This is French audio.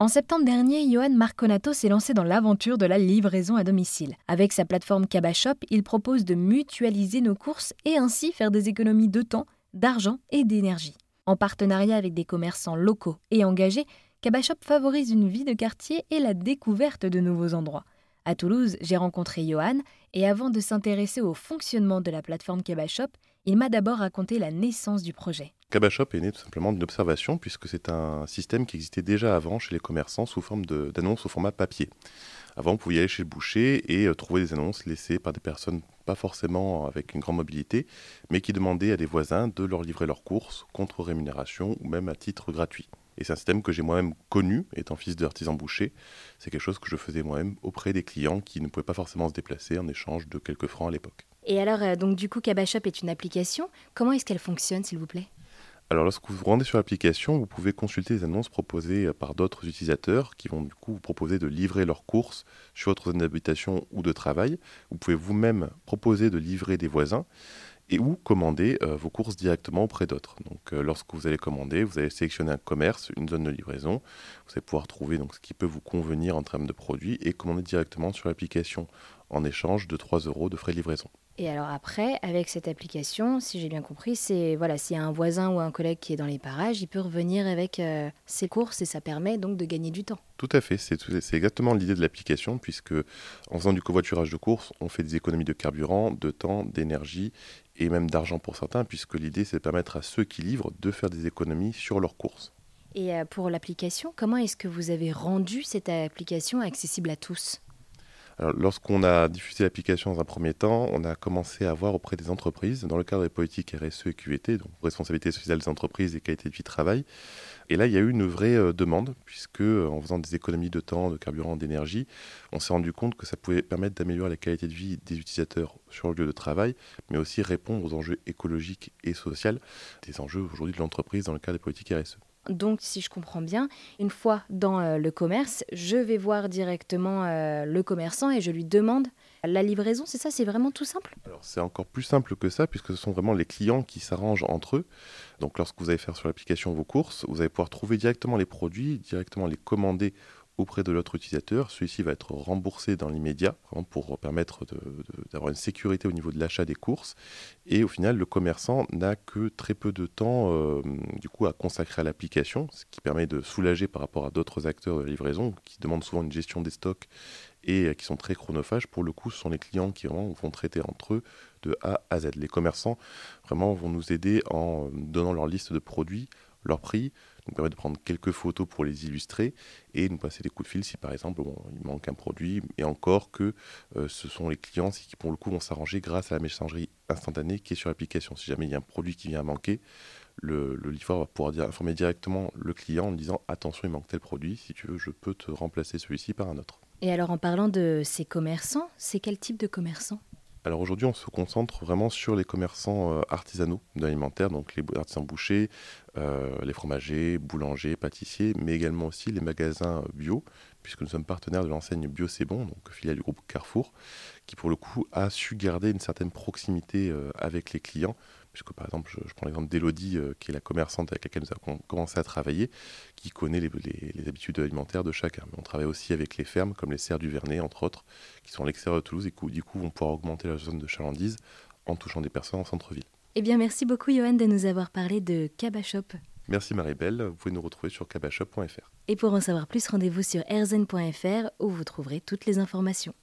En septembre dernier, Johan Marconato s'est lancé dans l'aventure de la livraison à domicile. Avec sa plateforme Cabashop, il propose de mutualiser nos courses et ainsi faire des économies de temps, d'argent et d'énergie. En partenariat avec des commerçants locaux et engagés, Cabashop favorise une vie de quartier et la découverte de nouveaux endroits. À Toulouse, j'ai rencontré Johan et avant de s'intéresser au fonctionnement de la plateforme Cabashop, il m'a d'abord raconté la naissance du projet. Cabashop est né tout simplement d'une observation puisque c'est un système qui existait déjà avant chez les commerçants sous forme d'annonces au format papier. Avant, vous pouviez aller chez le boucher et euh, trouver des annonces laissées par des personnes pas forcément avec une grande mobilité, mais qui demandaient à des voisins de leur livrer leurs courses contre rémunération ou même à titre gratuit. Et c'est un système que j'ai moi-même connu, étant fils d'artisan boucher. C'est quelque chose que je faisais moi-même auprès des clients qui ne pouvaient pas forcément se déplacer en échange de quelques francs à l'époque. Et alors, euh, donc du coup, Cabashop est une application. Comment est-ce qu'elle fonctionne, s'il vous plaît? Alors lorsque vous vous rendez sur l'application, vous pouvez consulter les annonces proposées euh, par d'autres utilisateurs qui vont du coup vous proposer de livrer leurs courses sur votre zone d'habitation ou de travail. Vous pouvez vous-même proposer de livrer des voisins et ou commander euh, vos courses directement auprès d'autres. Donc euh, lorsque vous allez commander, vous allez sélectionner un commerce, une zone de livraison, vous allez pouvoir trouver ce qui peut vous convenir en termes de produits et commander directement sur l'application en échange de 3 euros de frais de livraison. Et alors après, avec cette application, si j'ai bien compris, c'est voilà, s'il y a un voisin ou un collègue qui est dans les parages, il peut revenir avec euh, ses courses et ça permet donc de gagner du temps. Tout à fait, c'est exactement l'idée de l'application puisque en faisant du covoiturage de courses, on fait des économies de carburant, de temps, d'énergie et même d'argent pour certains puisque l'idée c'est de permettre à ceux qui livrent de faire des économies sur leurs courses. Et euh, pour l'application, comment est-ce que vous avez rendu cette application accessible à tous? Lorsqu'on a diffusé l'application dans un premier temps, on a commencé à voir auprès des entreprises, dans le cadre des politiques RSE et QVT, donc responsabilité sociale des entreprises et qualité de vie travail. Et là, il y a eu une vraie euh, demande, puisque euh, en faisant des économies de temps, de carburant, d'énergie, on s'est rendu compte que ça pouvait permettre d'améliorer la qualité de vie des utilisateurs sur le lieu de travail, mais aussi répondre aux enjeux écologiques et sociaux, des enjeux aujourd'hui de l'entreprise dans le cadre des politiques RSE. Donc, si je comprends bien, une fois dans euh, le commerce, je vais voir directement euh, le commerçant et je lui demande la livraison, c'est ça C'est vraiment tout simple? Alors, c'est encore plus simple que ça, puisque ce sont vraiment les clients qui s'arrangent entre eux. Donc, lorsque vous allez faire sur l'application vos courses, vous allez pouvoir trouver directement les produits, directement les commander auprès de l'autre utilisateur. Celui-ci va être remboursé dans l'immédiat, pour permettre d'avoir une sécurité au niveau de l'achat des courses. Et au final, le commerçant n'a que très peu de temps euh, du coup, à consacrer à l'application, ce qui permet de soulager par rapport à d'autres acteurs de livraison qui demandent souvent une gestion des stocks et euh, qui sont très chronophages. Pour le coup, ce sont les clients qui vont traiter entre eux de A à Z. Les commerçants vraiment vont nous aider en donnant leur liste de produits, leur prix, nous permet de prendre quelques photos pour les illustrer et nous passer des coups de fil si par exemple il manque un produit et encore que euh, ce sont les clients qui pour le coup vont s'arranger grâce à la messagerie instantanée qui est sur l'application. Si jamais il y a un produit qui vient à manquer, le, le livreur va pouvoir informer directement le client en disant attention il manque tel produit, si tu veux je peux te remplacer celui-ci par un autre. Et alors en parlant de ces commerçants, c'est quel type de commerçants? Alors aujourd'hui, on se concentre vraiment sur les commerçants euh, artisanaux d'alimentaire, donc les artisans bouchers, euh, les fromagers, boulangers, pâtissiers, mais également aussi les magasins bio, puisque nous sommes partenaires de l'enseigne Bio C'est Bon, donc filiale du groupe Carrefour, qui pour le coup a su garder une certaine proximité euh, avec les clients puisque par exemple, je, prends l'exemple d'Elodie, euh, qui est la commerçante avec laquelle nous avons commencé à travailler, qui connaît les, habitudes alimentaires de chacun. Mais on travaille aussi avec les fermes, comme les Serres du Vernet, entre autres, qui sont à l'extérieur de Toulouse et qui, du coup, vont pouvoir augmenter la zone de chalandise en touchant des personnes en centre-ville. Eh bien, merci beaucoup, Johan, de nous avoir parlé de Cabashop. Merci Marie-Belle, vous pouvez nous retrouver sur cabashop.fr. Et pour en savoir plus, rendez-vous sur erzen.fr où vous trouverez toutes les informations.